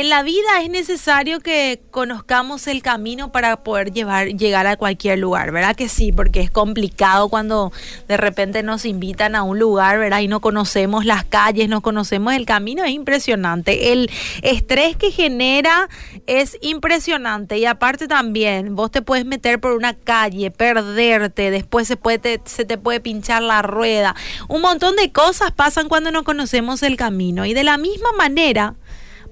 en la vida es necesario que conozcamos el camino para poder llevar, llegar a cualquier lugar, ¿verdad? Que sí, porque es complicado cuando de repente nos invitan a un lugar, ¿verdad? Y no conocemos las calles, no conocemos el camino, es impresionante. El estrés que genera es impresionante y aparte también vos te puedes meter por una calle, perderte, después se, puede, se te puede pinchar la rueda. Un montón de cosas pasan cuando no conocemos el camino y de la misma manera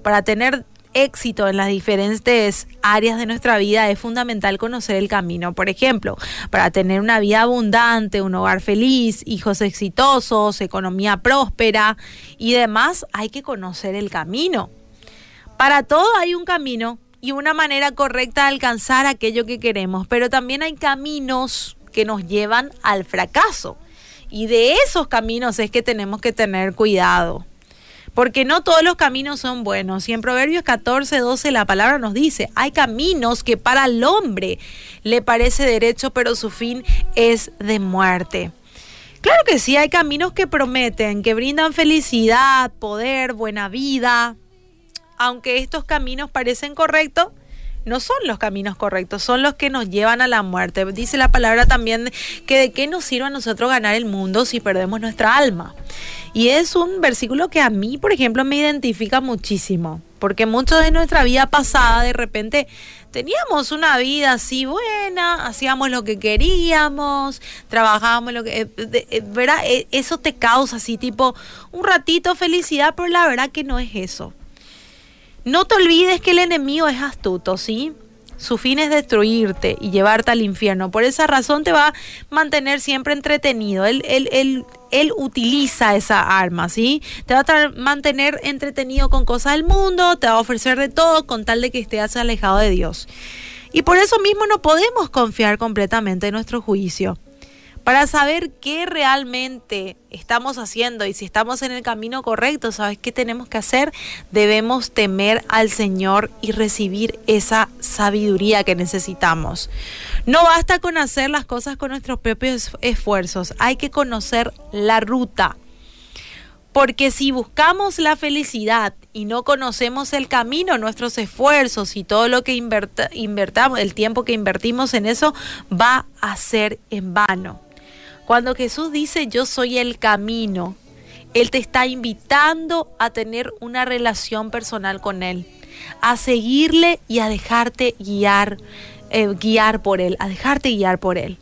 para tener éxito en las diferentes áreas de nuestra vida es fundamental conocer el camino. Por ejemplo, para tener una vida abundante, un hogar feliz, hijos exitosos, economía próspera y demás, hay que conocer el camino. Para todo hay un camino y una manera correcta de alcanzar aquello que queremos, pero también hay caminos que nos llevan al fracaso. Y de esos caminos es que tenemos que tener cuidado porque no todos los caminos son buenos. Y en Proverbios 14, 12 la palabra nos dice, hay caminos que para el hombre le parece derecho, pero su fin es de muerte. Claro que sí, hay caminos que prometen, que brindan felicidad, poder, buena vida. Aunque estos caminos parecen correctos, no son los caminos correctos, son los que nos llevan a la muerte. Dice la palabra también que de qué nos sirve a nosotros ganar el mundo si perdemos nuestra alma. Y es un versículo que a mí, por ejemplo, me identifica muchísimo, porque mucho de nuestra vida pasada, de repente, teníamos una vida así buena, hacíamos lo que queríamos, trabajábamos lo que... Eh, eh, ¿Verdad? E, eso te causa así, tipo, un ratito felicidad, pero la verdad que no es eso. No te olvides que el enemigo es astuto, ¿sí? Su fin es destruirte y llevarte al infierno. Por esa razón te va a mantener siempre entretenido. Él, él, él, utiliza esa arma, ¿sí? Te va a mantener entretenido con cosas del mundo, te va a ofrecer de todo con tal de que estés alejado de Dios. Y por eso mismo no podemos confiar completamente en nuestro juicio para saber qué realmente estamos haciendo y si estamos en el camino correcto, ¿sabes qué tenemos que hacer? Debemos temer al Señor y recibir esa sabiduría que necesitamos. No basta con hacer las cosas con nuestros propios esfuerzos, hay que conocer la ruta. Porque si buscamos la felicidad y no conocemos el camino, nuestros esfuerzos y todo lo que invertamos, el tiempo que invertimos en eso, va a ser en vano. Cuando Jesús dice yo soy el camino, Él te está invitando a tener una relación personal con Él, a seguirle y a dejarte guiar, eh, guiar por Él, a dejarte guiar por Él.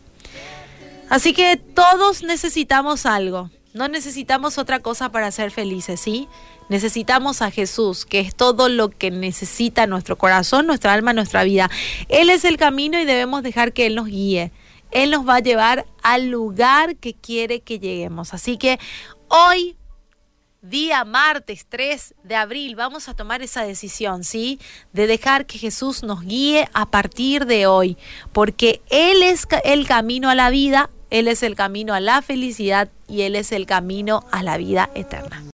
Así que todos necesitamos algo, no necesitamos otra cosa para ser felices, ¿sí? Necesitamos a Jesús, que es todo lo que necesita nuestro corazón, nuestra alma, nuestra vida. Él es el camino y debemos dejar que Él nos guíe. Él nos va a llevar al lugar que quiere que lleguemos. Así que hoy, día martes 3 de abril, vamos a tomar esa decisión, ¿sí? De dejar que Jesús nos guíe a partir de hoy, porque Él es el camino a la vida, Él es el camino a la felicidad y Él es el camino a la vida eterna.